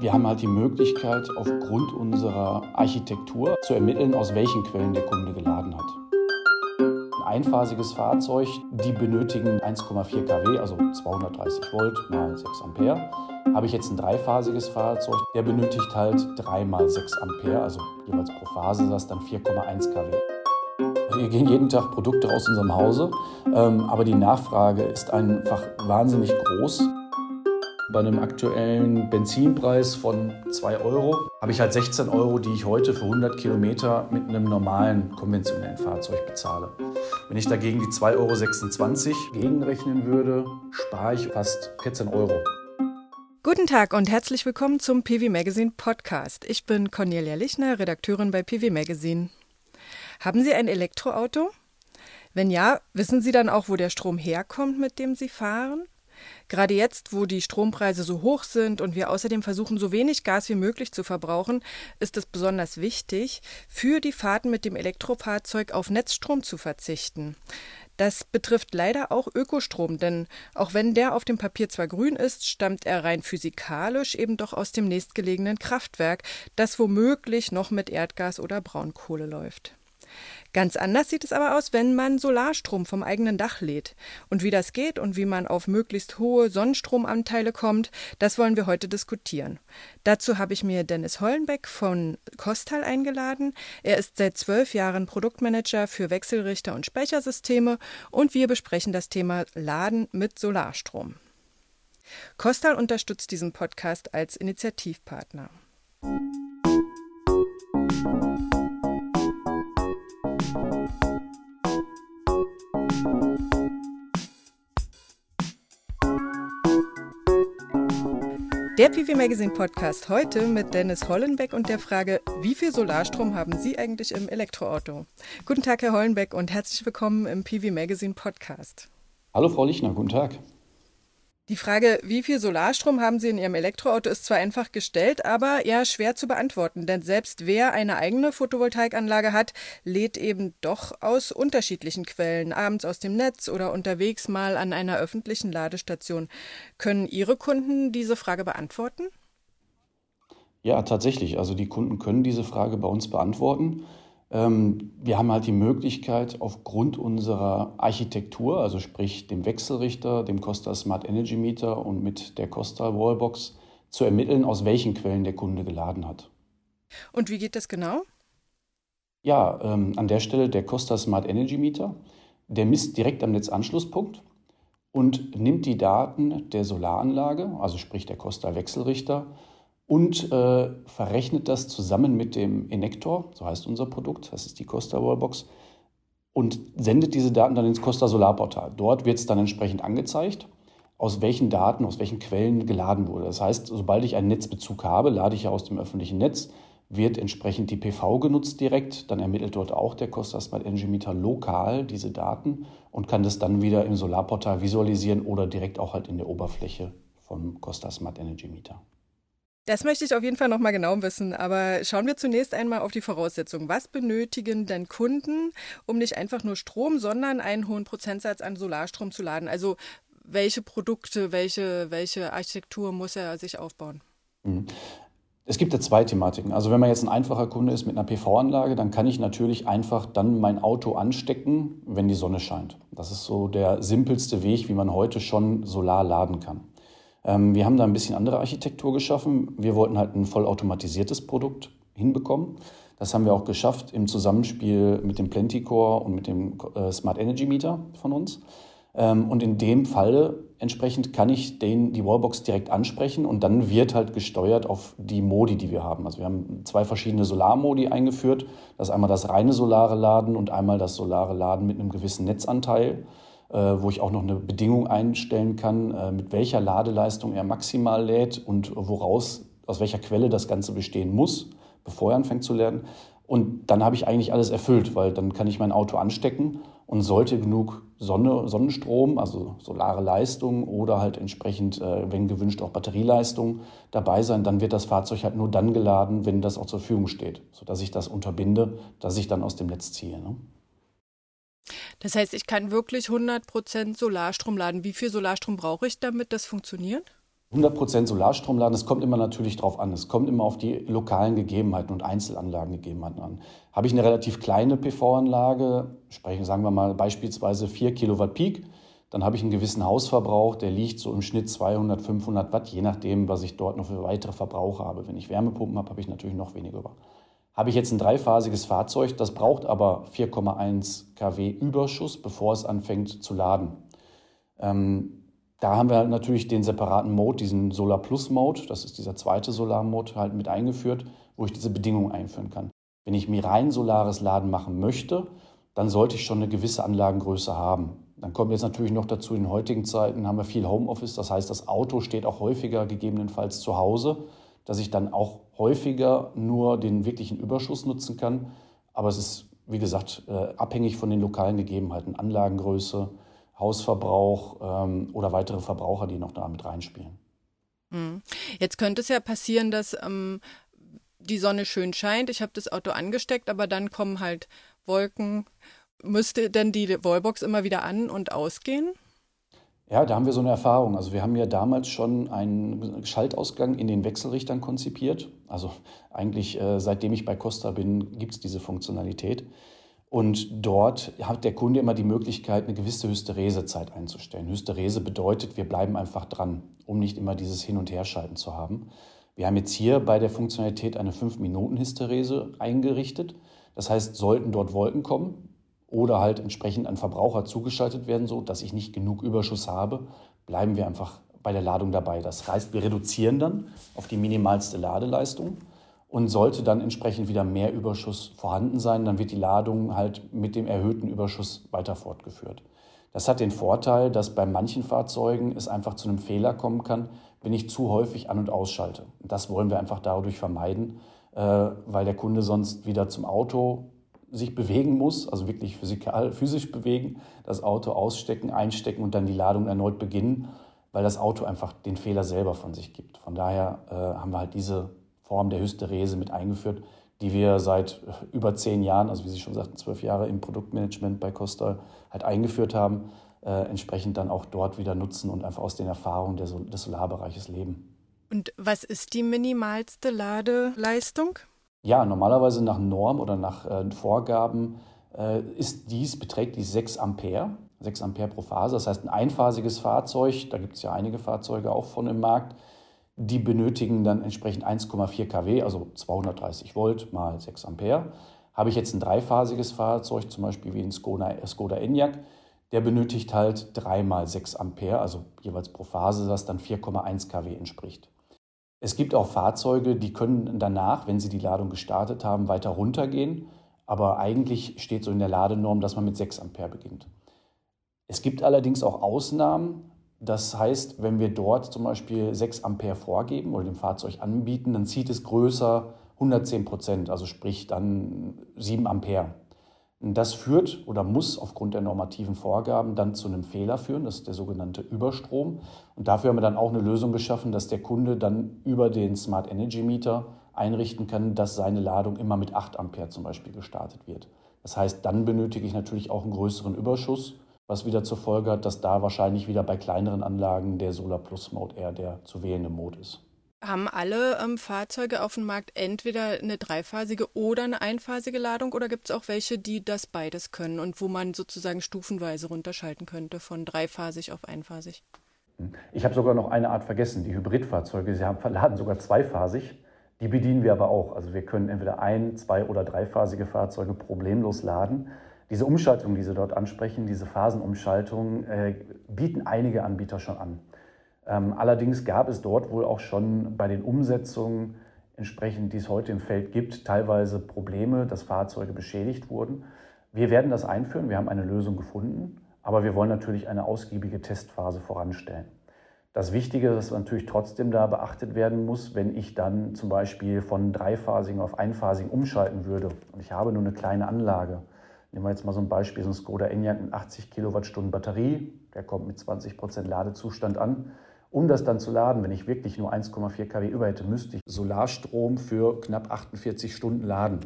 Wir haben halt die Möglichkeit, aufgrund unserer Architektur zu ermitteln, aus welchen Quellen der Kunde geladen hat. Ein einphasiges Fahrzeug, die benötigen 1,4 kW, also 230 Volt mal 6 Ampere. Habe ich jetzt ein dreiphasiges Fahrzeug, der benötigt halt 3 mal 6 Ampere, also jeweils pro Phase das dann 4,1 kW. Wir gehen jeden Tag Produkte aus unserem Hause, ähm, aber die Nachfrage ist einfach wahnsinnig groß. Bei einem aktuellen Benzinpreis von 2 Euro habe ich halt 16 Euro, die ich heute für 100 Kilometer mit einem normalen konventionellen Fahrzeug bezahle. Wenn ich dagegen die 2,26 Euro gegenrechnen würde, spare ich fast 14 Euro. Guten Tag und herzlich willkommen zum PV Magazine Podcast. Ich bin Cornelia Lichner, Redakteurin bei PV Magazine. Haben Sie ein Elektroauto? Wenn ja, wissen Sie dann auch, wo der Strom herkommt, mit dem Sie fahren? Gerade jetzt, wo die Strompreise so hoch sind und wir außerdem versuchen, so wenig Gas wie möglich zu verbrauchen, ist es besonders wichtig, für die Fahrten mit dem Elektrofahrzeug auf Netzstrom zu verzichten. Das betrifft leider auch Ökostrom, denn auch wenn der auf dem Papier zwar grün ist, stammt er rein physikalisch eben doch aus dem nächstgelegenen Kraftwerk, das womöglich noch mit Erdgas oder Braunkohle läuft. Ganz anders sieht es aber aus, wenn man Solarstrom vom eigenen Dach lädt. Und wie das geht und wie man auf möglichst hohe Sonnenstromanteile kommt, das wollen wir heute diskutieren. Dazu habe ich mir Dennis Hollenbeck von Kostal eingeladen. Er ist seit zwölf Jahren Produktmanager für Wechselrichter und Speichersysteme und wir besprechen das Thema Laden mit Solarstrom. Kostal unterstützt diesen Podcast als Initiativpartner. Der PV Magazine Podcast heute mit Dennis Hollenbeck und der Frage, wie viel Solarstrom haben Sie eigentlich im Elektroauto? Guten Tag, Herr Hollenbeck, und herzlich willkommen im PV Magazine Podcast. Hallo, Frau Lichner, guten Tag. Die Frage, wie viel Solarstrom haben Sie in Ihrem Elektroauto, ist zwar einfach gestellt, aber eher schwer zu beantworten, denn selbst wer eine eigene Photovoltaikanlage hat, lädt eben doch aus unterschiedlichen Quellen, abends aus dem Netz oder unterwegs mal an einer öffentlichen Ladestation. Können Ihre Kunden diese Frage beantworten? Ja, tatsächlich. Also die Kunden können diese Frage bei uns beantworten. Ähm, wir haben halt die Möglichkeit, aufgrund unserer Architektur, also sprich dem Wechselrichter, dem Costa Smart Energy Meter und mit der Costa Wallbox, zu ermitteln, aus welchen Quellen der Kunde geladen hat. Und wie geht das genau? Ja, ähm, an der Stelle der Costa Smart Energy Meter, der misst direkt am Netzanschlusspunkt und nimmt die Daten der Solaranlage, also sprich der Costa Wechselrichter, und äh, verrechnet das zusammen mit dem Enektor, so heißt unser Produkt, das ist die Costa Wallbox, und sendet diese Daten dann ins Costa Solarportal. Dort wird es dann entsprechend angezeigt, aus welchen Daten, aus welchen Quellen geladen wurde. Das heißt, sobald ich einen Netzbezug habe, lade ich ja aus dem öffentlichen Netz, wird entsprechend die PV genutzt direkt. Dann ermittelt dort auch der Costa Smart Energy Meter lokal diese Daten und kann das dann wieder im Solarportal visualisieren oder direkt auch halt in der Oberfläche vom Costa Smart Energy Meter. Das möchte ich auf jeden Fall noch mal genau wissen. Aber schauen wir zunächst einmal auf die Voraussetzungen. Was benötigen denn Kunden, um nicht einfach nur Strom, sondern einen hohen Prozentsatz an Solarstrom zu laden? Also welche Produkte, welche, welche Architektur muss er sich aufbauen? Mhm. Es gibt ja zwei Thematiken. Also wenn man jetzt ein einfacher Kunde ist mit einer PV-Anlage, dann kann ich natürlich einfach dann mein Auto anstecken, wenn die Sonne scheint. Das ist so der simpelste Weg, wie man heute schon Solar laden kann. Ähm, wir haben da ein bisschen andere Architektur geschaffen. Wir wollten halt ein vollautomatisiertes Produkt hinbekommen. Das haben wir auch geschafft im Zusammenspiel mit dem Plenticore und mit dem äh, Smart Energy Meter von uns. Ähm, und in dem Falle entsprechend kann ich den, die Wallbox direkt ansprechen und dann wird halt gesteuert auf die Modi, die wir haben. Also wir haben zwei verschiedene Solarmodi eingeführt. Das ist einmal das reine solare Laden und einmal das solare Laden mit einem gewissen Netzanteil. Äh, wo ich auch noch eine Bedingung einstellen kann, äh, mit welcher Ladeleistung er maximal lädt und woraus, aus welcher Quelle das Ganze bestehen muss, bevor er anfängt zu laden. Und dann habe ich eigentlich alles erfüllt, weil dann kann ich mein Auto anstecken und sollte genug Sonne, Sonnenstrom, also solare Leistung oder halt entsprechend, äh, wenn gewünscht, auch Batterieleistung dabei sein, dann wird das Fahrzeug halt nur dann geladen, wenn das auch zur Verfügung steht, sodass ich das unterbinde, dass ich dann aus dem Netz ziehe. Ne? Das heißt, ich kann wirklich 100% Solarstrom laden. Wie viel Solarstrom brauche ich, damit das funktioniert? 100% Solarstrom laden, das kommt immer natürlich drauf an. Es kommt immer auf die lokalen Gegebenheiten und Einzelanlagengegebenheiten an. Habe ich eine relativ kleine PV-Anlage, sprechen, sagen wir mal beispielsweise 4 Kilowatt Peak, dann habe ich einen gewissen Hausverbrauch, der liegt so im Schnitt 200, 500 Watt, je nachdem, was ich dort noch für weitere Verbraucher habe. Wenn ich Wärmepumpen habe, habe ich natürlich noch weniger über. Habe ich jetzt ein dreiphasiges Fahrzeug, das braucht aber 4,1 kW Überschuss, bevor es anfängt zu laden. Ähm, da haben wir natürlich den separaten Mode, diesen Solar Plus Mode, das ist dieser zweite Solar Mode, halt mit eingeführt, wo ich diese Bedingungen einführen kann. Wenn ich mir rein solares Laden machen möchte, dann sollte ich schon eine gewisse Anlagengröße haben. Dann kommt jetzt natürlich noch dazu, in heutigen Zeiten haben wir viel Homeoffice, das heißt, das Auto steht auch häufiger gegebenenfalls zu Hause, dass ich dann auch häufiger nur den wirklichen Überschuss nutzen kann. Aber es ist, wie gesagt, äh, abhängig von den lokalen Gegebenheiten, Anlagengröße, Hausverbrauch ähm, oder weitere Verbraucher, die noch da mit reinspielen. Hm. Jetzt könnte es ja passieren, dass ähm, die Sonne schön scheint, ich habe das Auto angesteckt, aber dann kommen halt Wolken. Müsste denn die Wallbox immer wieder an und ausgehen? Ja, da haben wir so eine Erfahrung. Also wir haben ja damals schon einen Schaltausgang in den Wechselrichtern konzipiert. Also eigentlich äh, seitdem ich bei Costa bin, gibt es diese Funktionalität. Und dort hat der Kunde immer die Möglichkeit, eine gewisse Hysteresezeit einzustellen. Hysterese bedeutet, wir bleiben einfach dran, um nicht immer dieses Hin- und Herschalten zu haben. Wir haben jetzt hier bei der Funktionalität eine 5-Minuten-Hysterese eingerichtet. Das heißt, sollten dort Wolken kommen oder halt entsprechend ein Verbraucher zugeschaltet werden, so dass ich nicht genug Überschuss habe, bleiben wir einfach bei der Ladung dabei. Das heißt, wir reduzieren dann auf die minimalste Ladeleistung und sollte dann entsprechend wieder mehr Überschuss vorhanden sein, dann wird die Ladung halt mit dem erhöhten Überschuss weiter fortgeführt. Das hat den Vorteil, dass bei manchen Fahrzeugen es einfach zu einem Fehler kommen kann, wenn ich zu häufig an- und ausschalte. Das wollen wir einfach dadurch vermeiden, äh, weil der Kunde sonst wieder zum Auto sich bewegen muss, also wirklich physikal, physisch bewegen, das Auto ausstecken, einstecken und dann die Ladung erneut beginnen, weil das Auto einfach den Fehler selber von sich gibt. Von daher äh, haben wir halt diese Form der Hysterese mit eingeführt, die wir seit über zehn Jahren, also wie Sie schon sagten, zwölf Jahre im Produktmanagement bei Costa halt eingeführt haben, äh, entsprechend dann auch dort wieder nutzen und einfach aus den Erfahrungen des Solarbereiches leben. Und was ist die minimalste Ladeleistung? Ja, normalerweise nach Norm oder nach äh, Vorgaben äh, ist dies, beträgt dies 6 Ampere, 6 Ampere pro Phase. Das heißt, ein einphasiges Fahrzeug, da gibt es ja einige Fahrzeuge auch von im Markt, die benötigen dann entsprechend 1,4 kW, also 230 Volt mal 6 Ampere. Habe ich jetzt ein dreiphasiges Fahrzeug, zum Beispiel wie ein Skoda, Skoda Enyaq, der benötigt halt 3 mal 6 Ampere, also jeweils pro Phase, das dann 4,1 kW entspricht. Es gibt auch Fahrzeuge, die können danach, wenn sie die Ladung gestartet haben, weiter runtergehen. Aber eigentlich steht so in der Ladenorm, dass man mit 6 Ampere beginnt. Es gibt allerdings auch Ausnahmen, das heißt, wenn wir dort zum Beispiel 6 Ampere vorgeben oder dem Fahrzeug anbieten, dann zieht es größer 110 Prozent, also sprich dann 7 Ampere. Das führt oder muss aufgrund der normativen Vorgaben dann zu einem Fehler führen, das ist der sogenannte Überstrom. Und dafür haben wir dann auch eine Lösung geschaffen, dass der Kunde dann über den Smart Energy Meter einrichten kann, dass seine Ladung immer mit 8 Ampere zum Beispiel gestartet wird. Das heißt, dann benötige ich natürlich auch einen größeren Überschuss was wieder zur Folge hat, dass da wahrscheinlich wieder bei kleineren Anlagen der Solar Plus Mode eher der zu wählende Mode ist. Haben alle ähm, Fahrzeuge auf dem Markt entweder eine dreiphasige oder eine einphasige Ladung oder gibt es auch welche, die das beides können und wo man sozusagen stufenweise runterschalten könnte von dreiphasig auf einphasig? Ich habe sogar noch eine Art vergessen, die Hybridfahrzeuge. Sie haben verladen sogar zweiphasig. Die bedienen wir aber auch. Also wir können entweder ein, zwei oder dreiphasige Fahrzeuge problemlos laden. Diese Umschaltung, die Sie dort ansprechen, diese Phasenumschaltung, äh, bieten einige Anbieter schon an. Ähm, allerdings gab es dort wohl auch schon bei den Umsetzungen entsprechend, die es heute im Feld gibt, teilweise Probleme, dass Fahrzeuge beschädigt wurden. Wir werden das einführen, wir haben eine Lösung gefunden, aber wir wollen natürlich eine ausgiebige Testphase voranstellen. Das Wichtige, das natürlich trotzdem da beachtet werden muss, wenn ich dann zum Beispiel von dreiphasigen auf einphasigen umschalten würde und ich habe nur eine kleine Anlage, Nehmen wir jetzt mal so ein Beispiel, so ein Skoda Enyaq mit 80 Kilowattstunden Batterie, der kommt mit 20 Prozent Ladezustand an. Um das dann zu laden, wenn ich wirklich nur 1,4 kW über hätte, müsste ich Solarstrom für knapp 48 Stunden laden.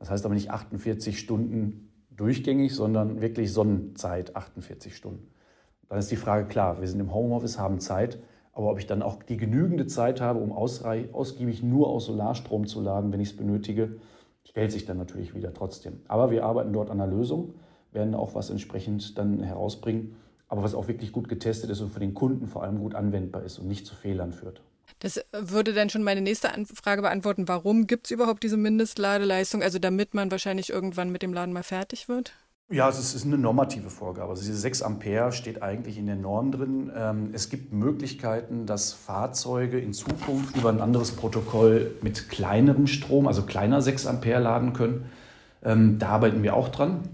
Das heißt aber nicht 48 Stunden durchgängig, sondern wirklich Sonnenzeit 48 Stunden. Dann ist die Frage klar, wir sind im Homeoffice, haben Zeit, Aber ob ich dann auch die genügende Zeit habe, um ausgiebig nur aus Solarstrom zu laden, wenn ich es benötige, stellt sich dann natürlich wieder trotzdem. Aber wir arbeiten dort an einer Lösung, werden auch was entsprechend dann herausbringen, aber was auch wirklich gut getestet ist und für den Kunden vor allem gut anwendbar ist und nicht zu Fehlern führt. Das würde dann schon meine nächste Frage beantworten. Warum gibt es überhaupt diese Mindestladeleistung? Also damit man wahrscheinlich irgendwann mit dem Laden mal fertig wird? Ja, es ist eine normative Vorgabe. Also diese 6 Ampere steht eigentlich in der Norm drin. Ähm, es gibt Möglichkeiten, dass Fahrzeuge in Zukunft über ein anderes Protokoll mit kleinerem Strom, also kleiner 6 Ampere laden können. Ähm, da arbeiten wir auch dran.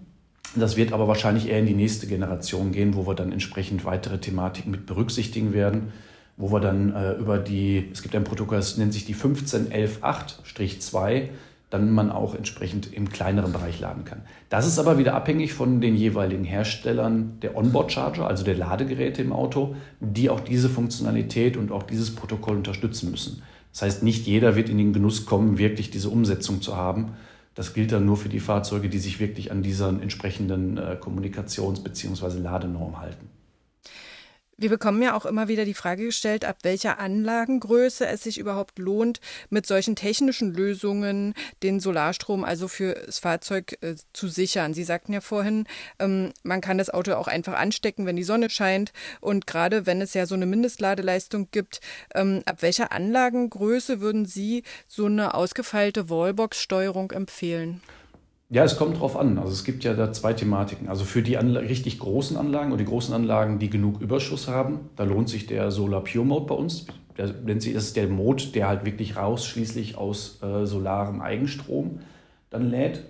Das wird aber wahrscheinlich eher in die nächste Generation gehen, wo wir dann entsprechend weitere Thematiken mit berücksichtigen werden, wo wir dann äh, über die, es gibt ein Protokoll, das nennt sich die 15118-2, dann man auch entsprechend im kleineren Bereich laden kann. Das ist aber wieder abhängig von den jeweiligen Herstellern der Onboard-Charger, also der Ladegeräte im Auto, die auch diese Funktionalität und auch dieses Protokoll unterstützen müssen. Das heißt, nicht jeder wird in den Genuss kommen, wirklich diese Umsetzung zu haben. Das gilt dann nur für die Fahrzeuge, die sich wirklich an dieser entsprechenden äh, Kommunikations- bzw. Ladenorm halten. Wir bekommen ja auch immer wieder die Frage gestellt, ab welcher Anlagengröße es sich überhaupt lohnt, mit solchen technischen Lösungen den Solarstrom also für das Fahrzeug äh, zu sichern. Sie sagten ja vorhin, ähm, man kann das Auto auch einfach anstecken, wenn die Sonne scheint. Und gerade wenn es ja so eine Mindestladeleistung gibt, ähm, ab welcher Anlagengröße würden Sie so eine ausgefeilte Wallbox-Steuerung empfehlen? Ja, es kommt drauf an. Also es gibt ja da zwei Thematiken. Also für die Anla richtig großen Anlagen und die großen Anlagen, die genug Überschuss haben, da lohnt sich der Solar Pure Mode bei uns. Der, das ist der Mode, der halt wirklich rausschließlich aus äh, solarem Eigenstrom dann lädt.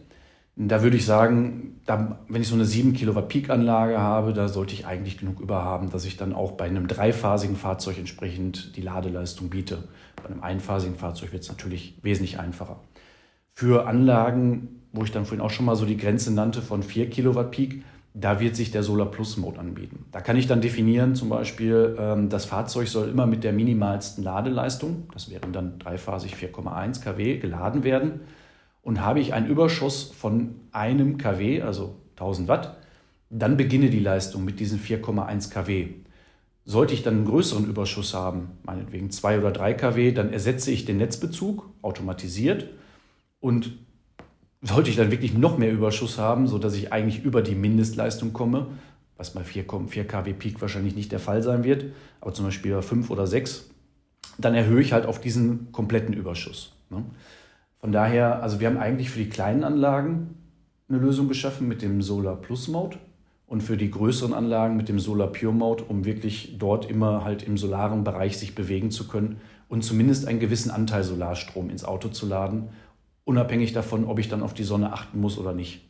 Da würde ich sagen, da, wenn ich so eine 7 Kilowatt Peak-Anlage habe, da sollte ich eigentlich genug über haben, dass ich dann auch bei einem dreiphasigen Fahrzeug entsprechend die Ladeleistung biete. Bei einem einphasigen Fahrzeug wird es natürlich wesentlich einfacher. Für Anlagen, wo ich dann vorhin auch schon mal so die Grenze nannte von 4 Kilowatt Peak, da wird sich der Solar Plus Mode anbieten. Da kann ich dann definieren, zum Beispiel, ähm, das Fahrzeug soll immer mit der minimalsten Ladeleistung, das wären dann dreiphasig 4,1 kW, geladen werden. Und habe ich einen Überschuss von einem kW, also 1000 Watt, dann beginne die Leistung mit diesen 4,1 kW. Sollte ich dann einen größeren Überschuss haben, meinetwegen 2 oder 3 kW, dann ersetze ich den Netzbezug automatisiert und sollte ich dann wirklich noch mehr Überschuss haben, sodass ich eigentlich über die Mindestleistung komme, was bei 4, 4 kW Peak wahrscheinlich nicht der Fall sein wird, aber zum Beispiel bei 5 oder 6, dann erhöhe ich halt auf diesen kompletten Überschuss. Ne? Von daher, also wir haben eigentlich für die kleinen Anlagen eine Lösung geschaffen mit dem Solar Plus Mode und für die größeren Anlagen mit dem Solar Pure Mode, um wirklich dort immer halt im solaren Bereich sich bewegen zu können und zumindest einen gewissen Anteil Solarstrom ins Auto zu laden unabhängig davon, ob ich dann auf die Sonne achten muss oder nicht.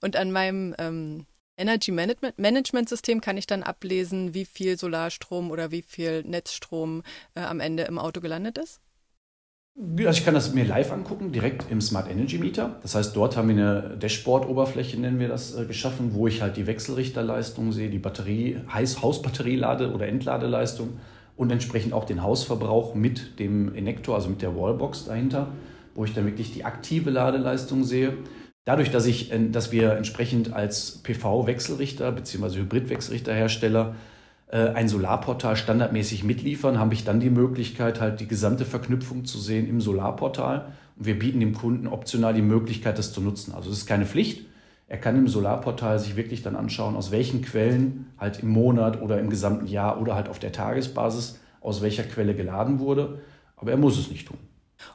Und an meinem ähm, Energy Management, Management System kann ich dann ablesen, wie viel Solarstrom oder wie viel Netzstrom äh, am Ende im Auto gelandet ist? Also ich kann das mir live angucken, direkt im Smart Energy Meter. Das heißt, dort haben wir eine Dashboard-Oberfläche, nennen wir das, äh, geschaffen, wo ich halt die Wechselrichterleistung sehe, die Batterie, Heiß Hausbatterielade- oder Entladeleistung und entsprechend auch den Hausverbrauch mit dem Injektor, also mit der Wallbox dahinter wo ich dann wirklich die aktive Ladeleistung sehe. Dadurch, dass, ich, äh, dass wir entsprechend als PV-Wechselrichter bzw. Hybrid-Wechselrichterhersteller äh, ein Solarportal standardmäßig mitliefern, habe ich dann die Möglichkeit, halt die gesamte Verknüpfung zu sehen im Solarportal. Und wir bieten dem Kunden optional die Möglichkeit, das zu nutzen. Also es ist keine Pflicht. Er kann im Solarportal sich wirklich dann anschauen, aus welchen Quellen halt im Monat oder im gesamten Jahr oder halt auf der Tagesbasis aus welcher Quelle geladen wurde. Aber er muss es nicht tun.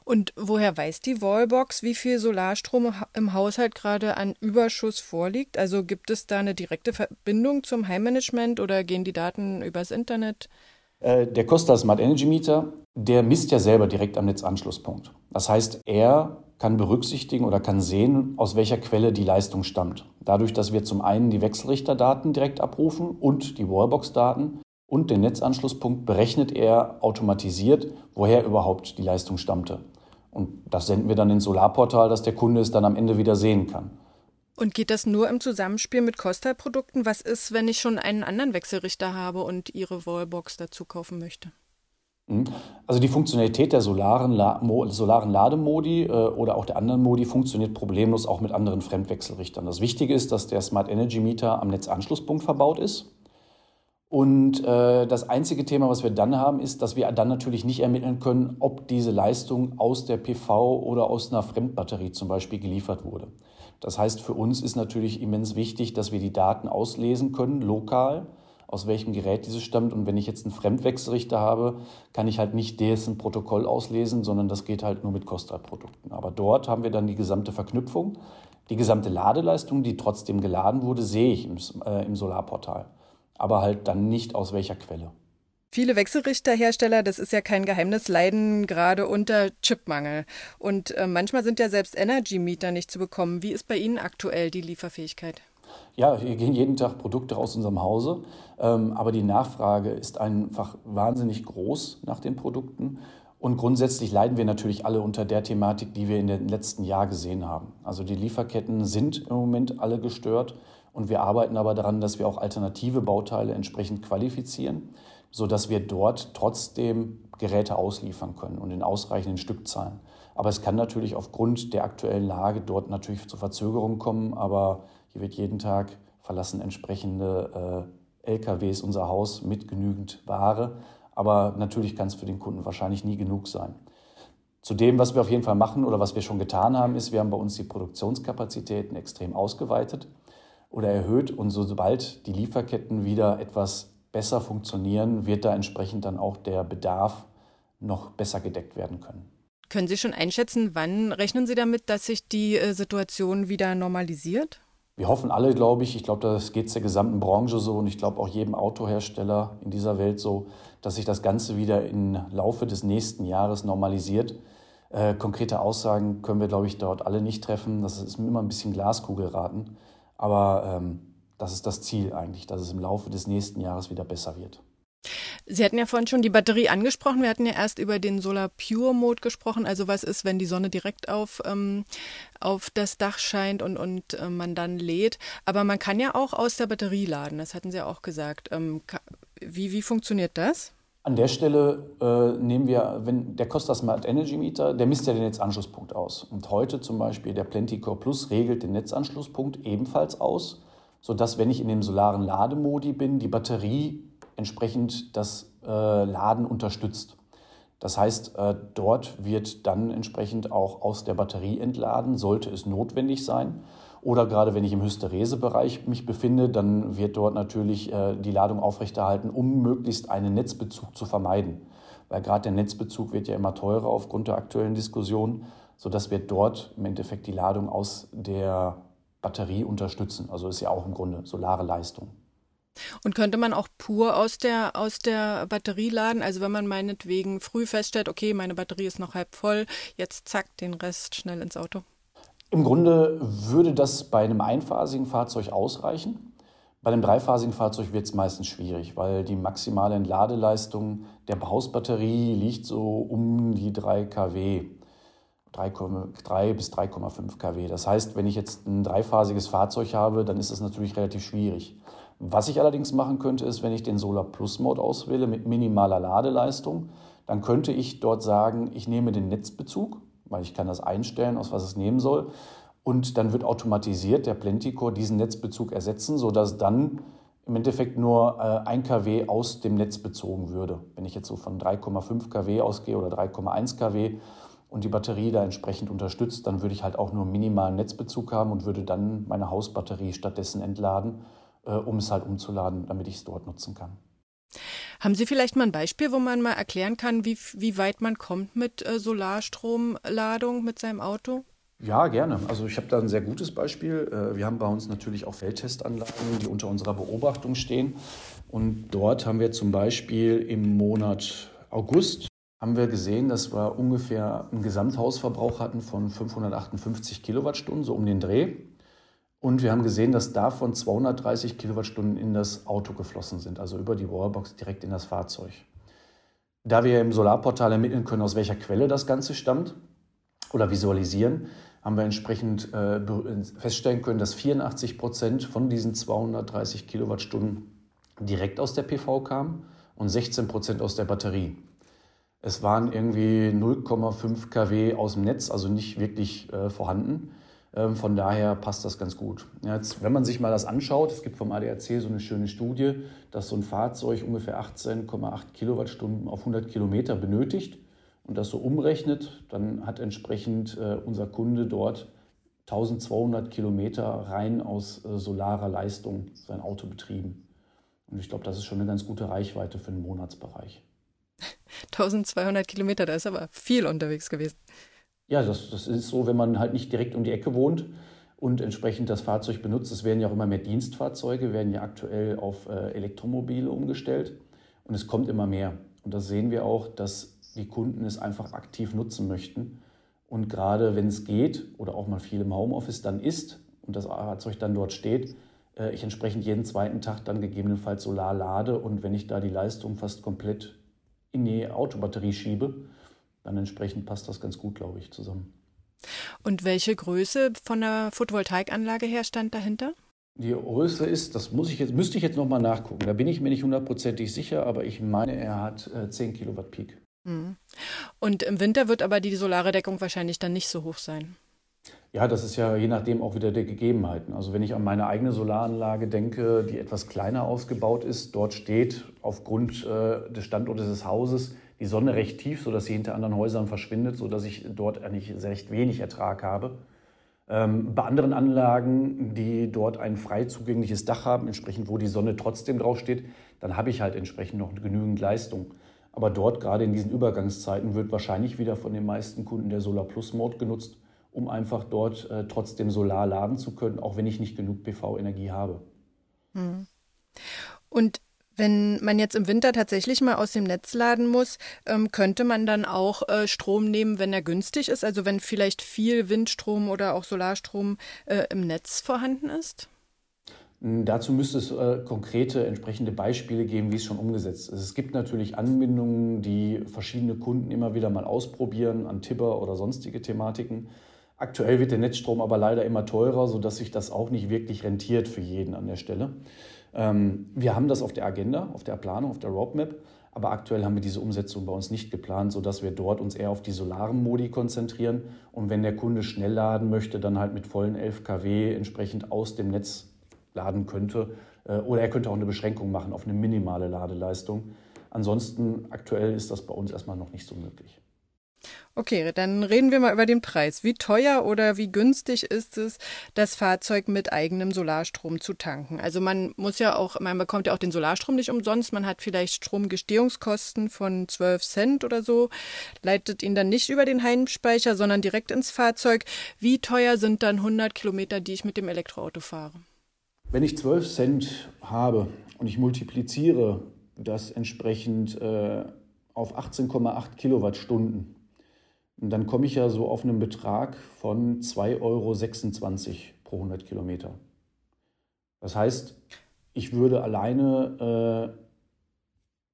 Und woher weiß die Wallbox, wie viel Solarstrom im Haushalt gerade an Überschuss vorliegt? Also gibt es da eine direkte Verbindung zum Heimmanagement oder gehen die Daten übers Internet? Äh, der Costa Smart Energy Meter, der misst ja selber direkt am Netzanschlusspunkt. Das heißt, er kann berücksichtigen oder kann sehen, aus welcher Quelle die Leistung stammt. Dadurch, dass wir zum einen die Wechselrichterdaten direkt abrufen und die Wallbox-Daten, und den Netzanschlusspunkt berechnet er automatisiert, woher überhaupt die Leistung stammte. Und das senden wir dann ins Solarportal, dass der Kunde es dann am Ende wieder sehen kann. Und geht das nur im Zusammenspiel mit Costa-Produkten? Was ist, wenn ich schon einen anderen Wechselrichter habe und Ihre Wallbox dazu kaufen möchte? Mhm. Also die Funktionalität der solaren, La solaren Lademodi äh, oder auch der anderen Modi funktioniert problemlos auch mit anderen Fremdwechselrichtern. Das Wichtige ist, dass der Smart Energy Meter am Netzanschlusspunkt verbaut ist Und äh, das einzige Thema, was wir dann haben, ist, dass wir dann natürlich nicht ermitteln können, ob diese Leistung aus der PV oder aus einer Fremdbatterie zum Beispiel geliefert wurde. Das heißt, für uns ist natürlich immens wichtig, dass wir die Daten auslesen können, lokal, aus welchem Gerät dieses stammt. Und wenn ich jetzt einen Fremdwechselrichter habe, kann ich halt nicht dessen Protokoll auslesen, sondern das geht halt nur mit Kostra-Produkten. Aber dort haben wir dann die gesamte Verknüpfung. Die gesamte Ladeleistung, die trotzdem geladen wurde, sehe ich im, äh, im Solarportal. Aber halt dann nicht aus welcher Quelle. Viele Wechselrichterhersteller, das ist ja kein Geheimnis, leiden gerade unter Chipmangel. Und äh, manchmal sind ja selbst Energy-Mieter nicht zu bekommen. Wie ist bei Ihnen aktuell die Lieferfähigkeit? Ja, hier gehen jeden Tag Produkte aus unserem Hause, ähm, aber die Nachfrage ist einfach wahnsinnig groß nach den Produkten. Und grundsätzlich leiden wir natürlich alle unter der Thematik, die wir in den letzten Jahren gesehen haben. Also die Lieferketten sind im Moment alle gestört und wir arbeiten aber daran, dass wir auch alternative Bauteile entsprechend qualifizieren sodass wir dort trotzdem Geräte ausliefern können und in ausreichenden Stückzahlen. Aber es kann natürlich aufgrund der aktuellen Lage dort natürlich zu Verzögerungen kommen, aber hier wird jeden Tag verlassen entsprechende äh, LKWs unser Haus mit genügend Ware. Aber natürlich kann es für den Kunden wahrscheinlich nie genug sein. Zudem, was wir auf jeden Fall machen oder was wir schon getan haben, ist, wir haben bei uns die Produktionskapazitäten extrem ausgeweitet oder erhöht. Und sobald die Lieferketten wieder etwas besser funktionieren, wird da entsprechend dann auch der Bedarf noch besser gedeckt werden können. Können Sie schon einschätzen, wann rechnen Sie damit, dass sich die äh, Situation wieder normalisiert? Wir hoffen alle, glaube ich. Ich glaube, das geht der gesamten Branche so und ich glaube auch jedem Autohersteller in dieser Welt so, dass sich das Ganze wieder im Laufe des nächsten Jahres normalisiert. Äh, konkrete Aussagen können wir, glaube ich, dort alle nicht treffen. Das ist immer ein bisschen Glaskugelraten. Aber ähm, das ist das Ziel eigentlich, dass es im Laufe des nächsten Jahres wieder besser wird. Sie hatten ja vorhin schon die Batterie angesprochen. Wir hatten ja erst über den Solar Pure Mode gesprochen. Also was ist, wenn die Sonne direkt auf, ähm, auf das Dach scheint und, und äh, man dann lädt. Aber man kann ja auch aus der Batterie laden. Das hatten Sie ja auch gesagt. Ähm, wie, wie funktioniert das? An der Stelle äh, nehmen wir, wenn der Costa Smart Energy Meter, der misst ja den Netzanschlusspunkt aus. Und heute zum Beispiel der Plenticore Plus regelt den Netzanschlusspunkt ebenfalls aus sodass, wenn ich in dem solaren Lademodi bin, die Batterie entsprechend das äh, Laden unterstützt. Das heißt, äh, dort wird dann entsprechend auch aus der Batterie entladen, sollte es notwendig sein. Oder gerade wenn ich im Hysteresebereich mich befinde, dann wird dort natürlich äh, die Ladung aufrechterhalten, um möglichst einen Netzbezug zu vermeiden. Weil gerade der Netzbezug wird ja immer teurer aufgrund der aktuellen Diskussion, sodass wir dort im Endeffekt die Ladung aus der Batterie unterstützen. Also ist ja auch im Grunde solare Leistung. Und könnte man auch pur aus der, aus der Batterie laden? Also wenn man meinetwegen früh feststellt, okay, meine Batterie ist noch halb voll, jetzt zack, den Rest schnell ins Auto. Im Grunde würde das bei einem einphasigen Fahrzeug ausreichen. Bei einem dreiphasigen Fahrzeug wird es meistens schwierig, weil die maximale Entladeleistung der Hausbatterie liegt so um die 3 kW. 3, bis 3,5 kW. Das heißt, wenn ich jetzt ein dreiphasiges Fahrzeug habe, dann ist das natürlich relativ schwierig. Was ich allerdings machen könnte, ist, wenn ich den Solar Plus Mode auswähle mit minimaler Ladeleistung, dann könnte ich dort sagen, ich nehme den Netzbezug, weil ich kann das einstellen, aus was es nehmen soll. Und dann wird automatisiert der Plenticore diesen Netzbezug ersetzen, sodass dann im Endeffekt nur äh, 1 kW aus dem Netz bezogen würde. Wenn ich jetzt so von 3,5 kW ausgehe oder 3,1 kW, und die Batterie da entsprechend unterstützt, dann würde ich halt auch nur minimalen Netzbezug haben und würde dann meine Hausbatterie stattdessen entladen, äh, um es halt umzuladen, damit ich es dort nutzen kann. Haben Sie vielleicht mal ein Beispiel, wo man mal erklären kann, wie, wie weit man kommt mit äh, Solarstromladung mit seinem Auto? Ja, gerne. Also ich habe da ein sehr gutes Beispiel. Äh, wir haben bei uns natürlich auch Feldtestanlagen, die unter unserer Beobachtung stehen. Und dort haben wir zum Beispiel im Monat August haben wir gesehen, dass wir ungefähr einen Gesamthausverbrauch hatten von 558 Kilowattstunden, so um den Dreh. Und wir haben gesehen, dass davon 230 Kilowattstunden in das Auto geflossen sind, also über die Wallbox direkt in das Fahrzeug. Da wir im Solarportal ermitteln können, aus welcher Quelle das Ganze stammt oder visualisieren, haben wir entsprechend äh, feststellen können, dass 84 Prozent von diesen 230 Kilowattstunden direkt aus der PV kamen und 16 Prozent aus der Batterie. Es waren irgendwie 0,5 kW aus dem Netz, also nicht wirklich äh, vorhanden. Ähm, von daher passt das ganz gut. Jetzt, wenn man sich mal das anschaut, es gibt vom ADAC so eine schöne Studie, dass so ein Fahrzeug ungefähr 18,8 Kilowattstunden auf 100 Kilometer benötigt und das so umrechnet, dann hat entsprechend äh, unser Kunde dort 1200 Kilometer rein aus äh, solarer Leistung sein Auto betrieben. Und ich glaube, das ist schon eine ganz gute Reichweite für einen Monatsbereich. 1200 Kilometer, da ist aber viel unterwegs gewesen. Ja, das, das ist so, wenn man halt nicht direkt um die Ecke wohnt und entsprechend das Fahrzeug benutzt. Es werden ja auch immer mehr Dienstfahrzeuge, werden ja aktuell auf äh, Elektromobile umgestellt und es kommt immer mehr. Und das sehen wir auch, dass die Kunden es einfach aktiv nutzen möchten. Und gerade wenn es geht oder auch mal viel im Homeoffice dann ist und das Fahrzeug dann dort steht, äh, ich entsprechend jeden zweiten Tag dann gegebenenfalls Solar lade und wenn ich da die Leistung fast komplett in die Autobatterie schiebe, dann entsprechend passt das ganz gut, glaube ich, zusammen. Und welche Größe von der Photovoltaikanlage her stand dahinter? Die Größe ist, das muss ich jetzt, müsste ich jetzt nochmal nachgucken. Da bin ich mir nicht hundertprozentig sicher, aber ich meine, er hat äh, 10 Kilowatt Peak. Mhm. Und im Winter wird aber die solare Deckung wahrscheinlich dann nicht so hoch sein. Ja, das ist ja je nachdem auch wieder der Gegebenheiten. Also wenn ich an meine eigene Solaranlage denke, die etwas kleiner ausgebaut ist, dort steht aufgrund äh, des Standortes des Hauses die Sonne recht tief, sodass sie hinter anderen Häusern verschwindet, sodass ich dort eigentlich recht wenig Ertrag habe. Ähm, bei anderen Anlagen, die dort ein frei zugängliches Dach haben, entsprechend wo die Sonne trotzdem draufsteht, dann habe ich halt entsprechend noch genügend Leistung. Aber dort, gerade in diesen Übergangszeiten, wird wahrscheinlich wieder von den meisten Kunden der Solar Plus Mode genutzt, um einfach dort äh, trotzdem Solar laden zu können, auch wenn ich nicht genug PV-Energie habe. Hm. Und wenn man jetzt im Winter tatsächlich mal aus dem Netz laden muss, ähm, könnte man dann auch äh, Strom nehmen, wenn er günstig ist? Also wenn vielleicht viel Windstrom oder auch Solarstrom äh, im Netz vorhanden ist? Hm, dazu müsste es äh, konkrete entsprechende Beispiele geben, wie es schon umgesetzt ist. Es gibt natürlich Anbindungen, die verschiedene Kunden immer wieder mal ausprobieren an Tibber oder sonstige Thematiken. Aktuell wird der Netzstrom aber leider immer teurer, sodass sich das auch nicht wirklich rentiert für jeden an der Stelle. Ähm, wir haben das auf der Agenda, auf der Planung, auf der Roadmap, aber aktuell haben wir diese Umsetzung bei uns nicht geplant, sodass wir dort uns eher auf die solaren Modi konzentrieren und wenn der Kunde schnell laden möchte, dann halt mit vollen 11 kW entsprechend aus dem Netz laden könnte. Äh, oder er könnte auch eine Beschränkung machen auf eine minimale Ladeleistung. Ansonsten aktuell ist das bei uns erstmal noch nicht so möglich. Okay, dann reden wir mal über den Preis. Wie teuer oder wie günstig ist es, das Fahrzeug mit eigenem Solarstrom zu tanken? Also man muss ja auch, man bekommt ja auch den Solarstrom nicht umsonst. Man hat vielleicht Stromgestehungskosten von 12 Cent oder so, leitet ihn dann nicht über den Heimspeicher, sondern direkt ins Fahrzeug. Wie teuer sind dann 100 Kilometer, die ich mit dem Elektroauto fahre? Wenn ich 12 Cent habe und ich multipliziere das entsprechend äh, auf 18,8 Kilowattstunden, und dann komme ich ja so auf einen Betrag von 2,26 Euro pro 100 Kilometer. Das heißt, ich würde alleine, äh,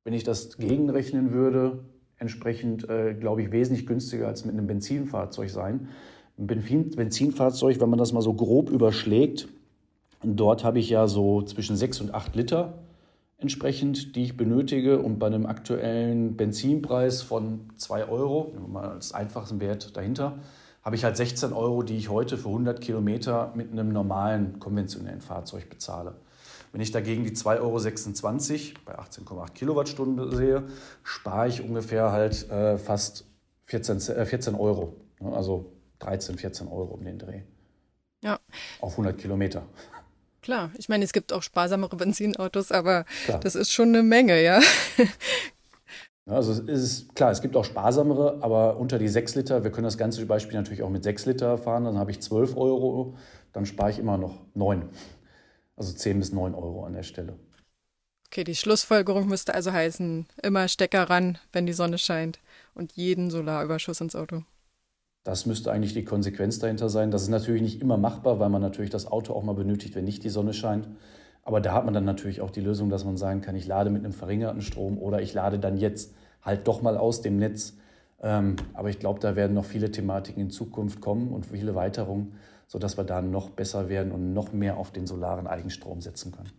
wenn ich das gegenrechnen würde, entsprechend, äh, glaube ich, wesentlich günstiger als mit einem Benzinfahrzeug sein. Ein Benzinfahrzeug, wenn man das mal so grob überschlägt, dort habe ich ja so zwischen 6 und 8 Liter entsprechend, die ich benötige. Und bei einem aktuellen Benzinpreis von 2 Euro, mal als einfachsten Wert dahinter, habe ich halt 16 Euro, die ich heute für 100 Kilometer mit einem normalen konventionellen Fahrzeug bezahle. Wenn ich dagegen die 2,26 Euro bei 18,8 Kilowattstunden sehe, spare ich ungefähr halt äh, fast 14, äh, 14 Euro. Also 13, 14 Euro um den Dreh. Ja. Auf 100 Kilometer. Klar, ich meine, es gibt auch sparsamere Benzinautos, aber klar. das ist schon eine Menge, ja. Also es ist klar, es gibt auch sparsamere, aber unter die 6 Liter, wir können das ganze Beispiel natürlich auch mit 6 Liter fahren, dann habe ich 12 Euro, dann spare ich immer noch 9. Also 10 bis 9 Euro an der Stelle. Okay, die Schlussfolgerung müsste also heißen, immer Stecker ran, wenn die Sonne scheint und jeden Solarüberschuss ins Auto. Das müsste eigentlich die Konsequenz dahinter sein. Das ist natürlich nicht immer machbar, weil man natürlich das Auto auch mal benötigt, wenn nicht die Sonne scheint. Aber da hat man dann natürlich auch die Lösung, dass man sagen kann, ich lade mit einem verringerten Strom oder ich lade dann jetzt halt doch mal aus dem Netz. Ähm, aber ich glaube, da werden noch viele Thematiken in Zukunft kommen und viele Weiterungen, sodass wir da noch besser werden und noch mehr auf den solaren Eigenstrom setzen können.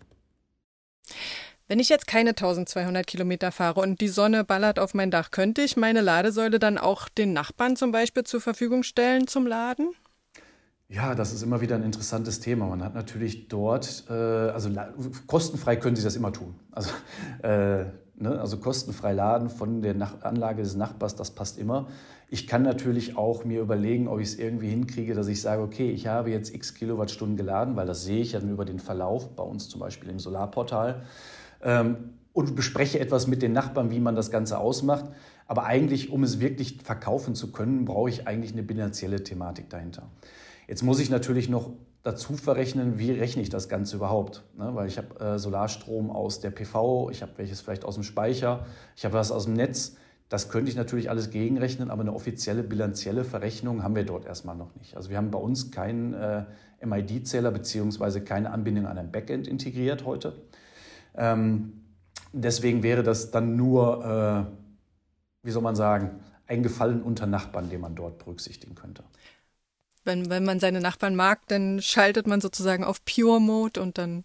Wenn ich jetzt keine 1200 Kilometer fahre und die Sonne ballert auf mein Dach, könnte ich meine Ladesäule dann auch den Nachbarn zum Beispiel zur Verfügung stellen zum Laden? Ja, das ist immer wieder ein interessantes Thema. Man hat natürlich dort, äh, also kostenfrei können Sie das immer tun. Also, äh, ne, also kostenfrei laden von der Nach Anlage des Nachbars, das passt immer. Ich kann natürlich auch mir überlegen, ob ich es irgendwie hinkriege, dass ich sage, okay, ich habe jetzt x Kilowattstunden geladen, weil das sehe ich ja dann über den Verlauf, bei uns zum Beispiel im Solarportal, ähm, und bespreche etwas mit den Nachbarn, wie man das Ganze ausmacht. Aber eigentlich, um es wirklich verkaufen zu können, brauche ich eigentlich eine bilanzielle Thematik dahinter. Jetzt muss ich natürlich noch dazu verrechnen, wie rechne ich das Ganze überhaupt. Ne? Weil ich habe äh, Solarstrom aus der PV, ich habe welches vielleicht aus dem Speicher, ich habe was aus dem Netz. Das könnte ich natürlich alles gegenrechnen, aber eine offizielle bilanzielle Verrechnung haben wir dort erstmal noch nicht. Also wir haben bei uns keinen äh, MID-Zähler beziehungsweise keine Anbindung an ein Backend integriert heute. Ähm, deswegen wäre das dann nur, äh, wie soll man sagen, ein Gefallen unter Nachbarn, den man dort berücksichtigen könnte. Wenn, wenn man seine Nachbarn mag, dann schaltet man sozusagen auf Pure Mode und dann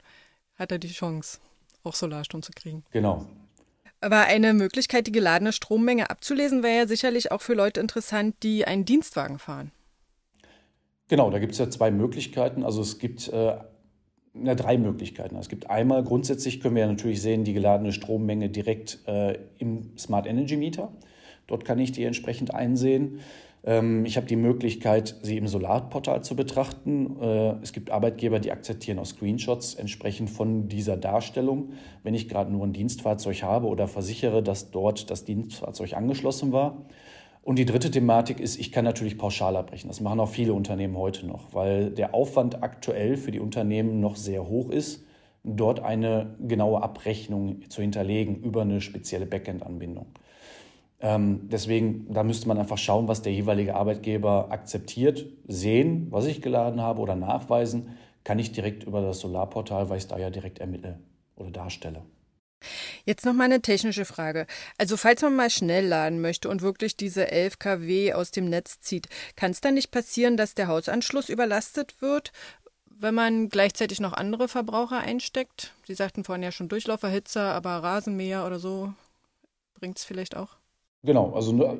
hat er die Chance, auch Solarstrom zu kriegen. Genau. Aber eine Möglichkeit, die geladene Strommenge abzulesen, wäre ja sicherlich auch für Leute interessant, die einen Dienstwagen fahren. Genau, da gibt es ja zwei Möglichkeiten. Also es gibt äh, ja, drei Möglichkeiten. Es gibt einmal, grundsätzlich können wir natürlich sehen, die geladene Strommenge direkt äh, im Smart Energy Meter. Dort kann ich die entsprechend einsehen. Ähm, ich habe die Möglichkeit, sie im Solarportal zu betrachten. Äh, es gibt Arbeitgeber, die akzeptieren auch Screenshots entsprechend von dieser Darstellung. Wenn ich gerade nur ein Dienstfahrzeug habe oder versichere, dass dort das Dienstfahrzeug angeschlossen war. Und die dritte Thematik ist, ich kann natürlich pauschal abbrechen. Das machen auch viele Unternehmen heute noch, weil der Aufwand aktuell für die Unternehmen noch sehr hoch ist, dort eine genaue Abrechnung zu hinterlegen über eine spezielle Backend-Anbindung. Ähm, deswegen, da müsste man einfach schauen, was der jeweilige Arbeitgeber akzeptiert, sehen, was ich geladen habe oder nachweisen, kann ich direkt über das Solarportal, weil ich es da ja direkt ermittle oder darstelle. Jetzt noch mal eine technische Frage. Also falls man mal schnell laden möchte und wirklich diese 11 kW aus dem Netz zieht, kann es dann nicht passieren, dass der Hausanschluss überlastet wird, wenn man gleichzeitig noch andere Verbraucher einsteckt? Sie sagten vorhin ja schon Durchlauferhitzer, aber Rasenmäher oder so bringt es vielleicht auch? Genau, also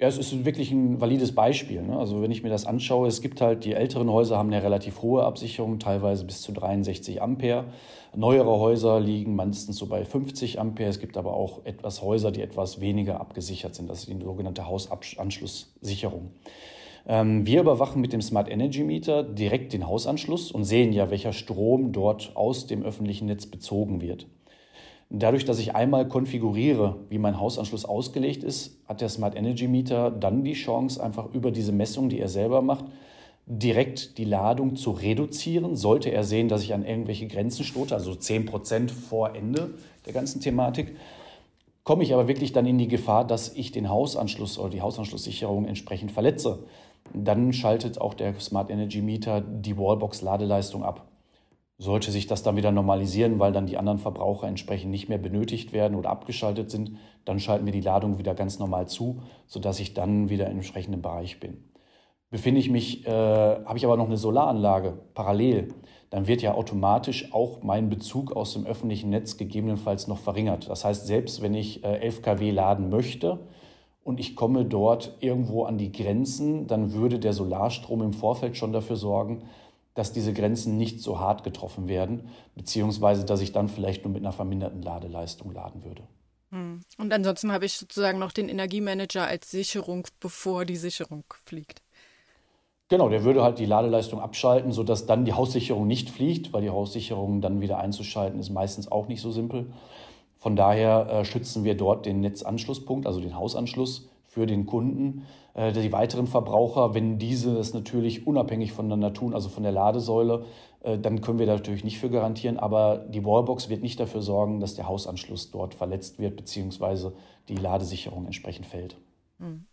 ja, es ist wirklich ein valides Beispiel. Ne? Also wenn ich mir das anschaue, es gibt halt, die älteren Häuser haben eine relativ hohe Absicherung, teilweise bis zu 63 Ampere. Neuere Häuser liegen meistens so bei 50 Ampere. Es gibt aber auch etwas Häuser, die etwas weniger abgesichert sind. Das ist die sogenannte Hausanschlusssicherung. Ähm, wir überwachen mit dem Smart Energy Meter direkt den Hausanschluss und sehen ja, welcher Strom dort aus dem öffentlichen Netz bezogen wird. Dadurch, dass ich einmal konfiguriere, wie mein Hausanschluss ausgelegt ist, hat der Smart Energy Meter dann die Chance, einfach über diese Messung, die er selber macht, direkt die Ladung zu reduzieren. Sollte er sehen, dass ich an irgendwelche Grenzen stoße, also 10 Prozent vor Ende der ganzen Thematik, komme ich aber wirklich dann in die Gefahr, dass ich den Hausanschluss oder die Hausanschlusssicherung entsprechend verletze. Dann schaltet auch der Smart Energy Meter die Wallbox-Ladeleistung ab. Sollte sich das dann wieder normalisieren, weil dann die anderen Verbraucher entsprechend nicht mehr benötigt werden oder abgeschaltet sind, dann schalten wir die Ladung wieder ganz normal zu, sodass ich dann wieder im entsprechenden Bereich bin. Befinde ich mich, äh, habe ich aber noch eine Solaranlage parallel, dann wird ja automatisch auch mein Bezug aus dem öffentlichen Netz gegebenenfalls noch verringert. Das heißt, selbst wenn ich äh, 11 kW laden möchte und ich komme dort irgendwo an die Grenzen, dann würde der Solarstrom im Vorfeld schon dafür sorgen, dass diese Grenzen nicht so hart getroffen werden, beziehungsweise dass ich dann vielleicht nur mit einer verminderten Ladeleistung laden würde. Hm. Und ansonsten habe ich sozusagen noch den Energiemanager als Sicherung, bevor die Sicherung fliegt. Genau, der würde halt die Ladeleistung abschalten, sodass dann die Haussicherung nicht fliegt, weil die Haussicherung dann wieder einzuschalten ist meistens auch nicht so simpel. Von daher äh, schützen wir dort den Netzanschlusspunkt, also den Hausanschluss für den Kunden. Äh, die weiteren Verbraucher, wenn diese das natürlich unabhängig voneinander tun, also von der Ladesäule, äh, dann können wir da natürlich nicht für garantieren. Aber die Wallbox wird nicht dafür sorgen, dass der Hausanschluss dort verletzt wird, beziehungsweise die Ladesicherung entsprechend fällt. Mhm.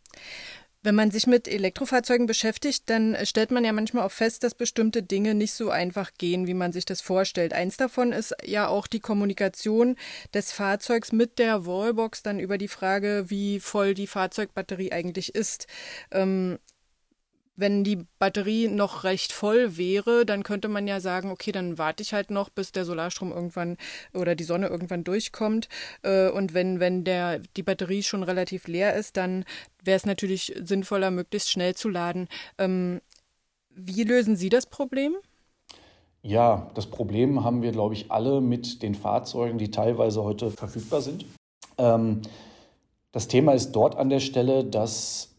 Wenn man sich mit Elektrofahrzeugen beschäftigt, dann stellt man ja manchmal auch fest, dass bestimmte Dinge nicht so einfach gehen, wie man sich das vorstellt. Eins davon ist ja auch die Kommunikation des Fahrzeugs mit der Wallbox dann über die Frage, wie voll die Fahrzeugbatterie eigentlich ist. Ähm, wenn die Batterie noch recht voll wäre, dann könnte man ja sagen, okay, dann warte ich halt noch, bis der Solarstrom irgendwann oder die Sonne irgendwann durchkommt. Äh, und wenn, wenn der, die Batterie schon relativ leer ist, dann wäre es natürlich sinnvoller, möglichst schnell zu laden. Ähm, Wie lösen Sie das Problem? Ja, das Problem haben wir, glaube ich, alle mit den Fahrzeugen, die teilweise heute verfügbar sind. Ähm, das Thema ist dort an der Stelle, dass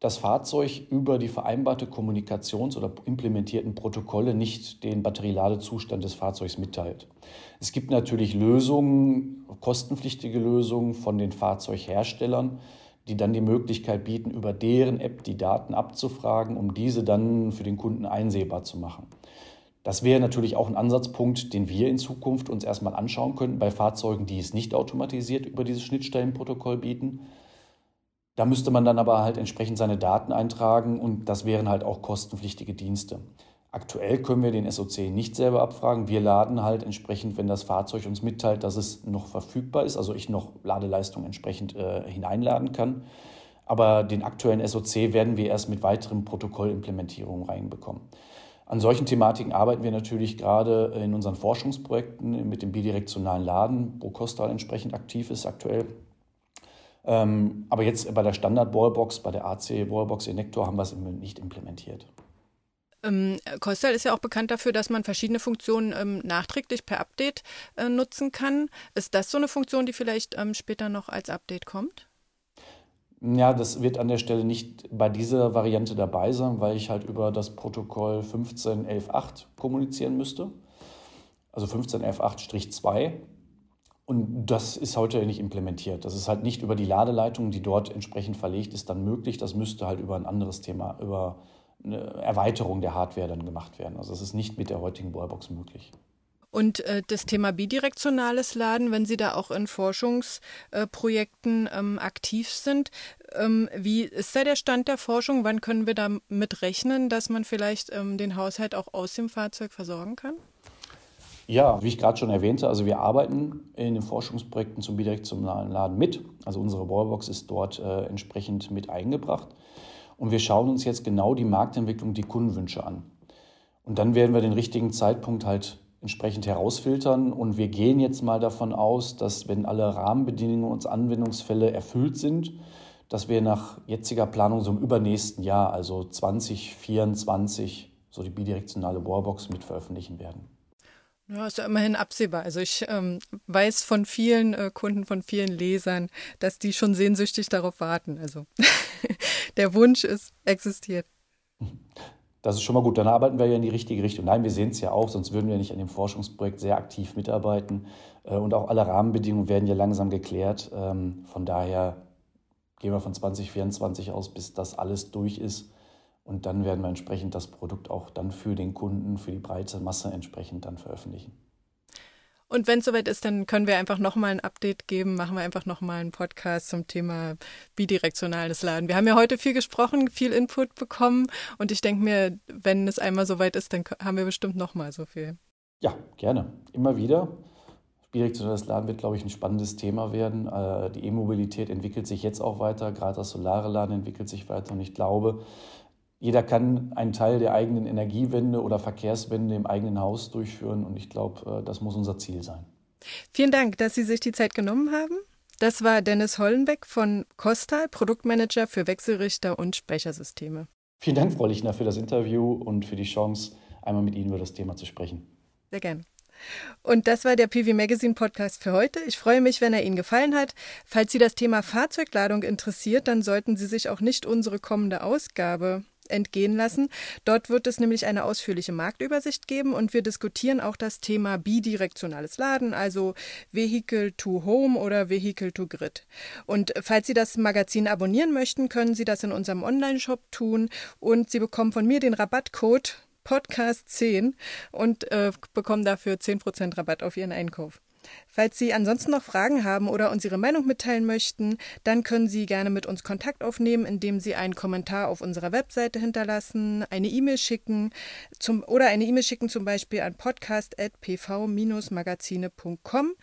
das Fahrzeug über die vereinbarte Kommunikations- oder implementierten Protokolle nicht den Batterieladezustand des Fahrzeugs mitteilt. Es gibt natürlich Lösungen, kostenpflichtige Lösungen von den Fahrzeugherstellern, die dann die Möglichkeit bieten, über deren App die Daten abzufragen, um diese dann für den Kunden einsehbar zu machen. Das wäre natürlich auch ein Ansatzpunkt, den wir in Zukunft uns erstmal anschauen könnten bei Fahrzeugen, die es nicht automatisiert über dieses Schnittstellenprotokoll bieten. Da müsste man dann aber halt entsprechend seine Daten eintragen und das wären halt auch kostenpflichtige Dienste. Aktuell können wir den SOC nicht selber abfragen. Wir laden halt entsprechend, wenn das Fahrzeug uns mitteilt, dass es noch verfügbar ist, also ich noch Ladeleistung entsprechend äh, hineinladen kann. Aber den aktuellen SOC werden wir erst mit weiteren Protokollimplementierungen reinbekommen. An solchen Thematiken arbeiten wir natürlich gerade in unseren Forschungsprojekten mit dem bidirektionalen Laden, wo Costal entsprechend aktiv ist aktuell. Ähm, aber jetzt bei der Standard-Wallbox, bei der AC-Wallbox Enector haben wir es nicht implementiert. Ähm, Costal ist ja auch bekannt dafür, dass man verschiedene Funktionen ähm, nachträglich per Update äh, nutzen kann. Ist das so eine Funktion, die vielleicht ähm, später noch als Update kommt? Ja, das wird an der Stelle nicht bei dieser Variante dabei sein, weil ich halt über das Protokoll 15.11.8 kommunizieren müsste. Also 15.11.8-2. Und das ist heute nicht implementiert. Das ist halt nicht über die Ladeleitung, die dort entsprechend verlegt ist, dann möglich. Das müsste halt über ein anderes Thema, über eine Erweiterung der Hardware dann gemacht werden. Also das ist nicht mit der heutigen Wallbox möglich. Und äh, das Thema bidirektionales Laden, wenn Sie da auch in Forschungsprojekten äh, ähm, aktiv sind, ähm, wie ist da der Stand der Forschung? Wann können wir damit rechnen, dass man vielleicht ähm, den Haushalt auch aus dem Fahrzeug versorgen kann? Ja, wie ich gerade schon erwähnte, also wir arbeiten in den Forschungsprojekten zum bidirektionalen Laden mit. Also unsere Wallbox ist dort äh, entsprechend mit eingebracht. Und wir schauen uns jetzt genau die Marktentwicklung, die Kundenwünsche an. Und dann werden wir den richtigen Zeitpunkt halt entsprechend herausfiltern. Und wir gehen jetzt mal davon aus, dass wenn alle Rahmenbedingungen und Anwendungsfälle erfüllt sind, dass wir nach jetziger Planung so im übernächsten Jahr, also 2024, so die bidirektionale Bohrbox mit veröffentlichen werden. Ja, ist ja immerhin absehbar. Also ich ähm, weiß von vielen äh, Kunden, von vielen Lesern, dass die schon sehnsüchtig darauf warten. Also der Wunsch ist existiert. Das ist schon mal gut. Dann arbeiten wir ja in die richtige Richtung. Nein, wir sehen es ja auch, sonst würden wir nicht an dem Forschungsprojekt sehr aktiv mitarbeiten. Äh, und auch alle Rahmenbedingungen werden ja langsam geklärt. Ähm, von daher gehen wir von 2024 aus, bis das alles durch ist und dann werden wir entsprechend das Produkt auch dann für den Kunden, für die breite Masse entsprechend dann veröffentlichen. Und wenn es soweit ist, dann können wir einfach nochmal ein Update geben, machen wir einfach nochmal einen Podcast zum Thema bidirektionales Laden. Wir haben ja heute viel gesprochen, viel Input bekommen und ich denke mir, wenn es einmal soweit ist, dann haben wir bestimmt nochmal so viel. Ja, gerne. Immer wieder. Bidirektionales Laden wird, glaube ich, ein spannendes Thema werden. Äh, die E-Mobilität entwickelt sich jetzt auch weiter, gerade das solare Laden entwickelt sich weiter und ich glaube, jeder kann einen Teil der eigenen Energiewende oder Verkehrswende im eigenen Haus durchführen und ich glaube, äh, das muss unser Ziel sein. Vielen Dank, dass Sie sich die Zeit genommen haben. Das war Dennis Hollenbeck von Costal, Produktmanager für Wechselrichter und Speichersysteme. Vielen Dank, Frau Lichner, für das Interview und für die Chance, einmal mit Ihnen über das Thema zu sprechen. Sehr gerne. Und das war der PV Magazine Podcast für heute. Ich freue mich, wenn er Ihnen gefallen hat. Falls Sie das Thema Fahrzeugladung interessiert, dann sollten Sie sich auch nicht unsere kommende Ausgabe entgehen lassen. Dort wird es nämlich eine ausführliche Marktübersicht geben und wir diskutieren auch das Thema bidirektionales Laden, also Vehicle to Home oder Vehicle to Grid. Und falls Sie das Magazin abonnieren möchten, können Sie das in unserem Online-Shop tun und Sie bekommen von mir den Rabattcode Podcast 10 und äh, bekommen dafür 10% Rabatt auf Ihren Einkauf. Falls Sie ansonsten noch Fragen haben oder uns Ihre Meinung mitteilen möchten, dann können Sie gerne mit uns Kontakt aufnehmen, indem Sie einen Kommentar auf unserer Webseite hinterlassen, eine E-Mail schicken zum, oder eine E-Mail schicken zum Beispiel an podcast.pv-magazine.com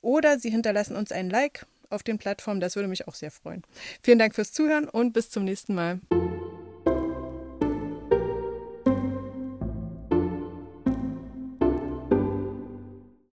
oder Sie hinterlassen uns ein Like auf den Plattformen, das würde mich auch sehr freuen. Vielen Dank fürs Zuhören und bis zum nächsten Mal.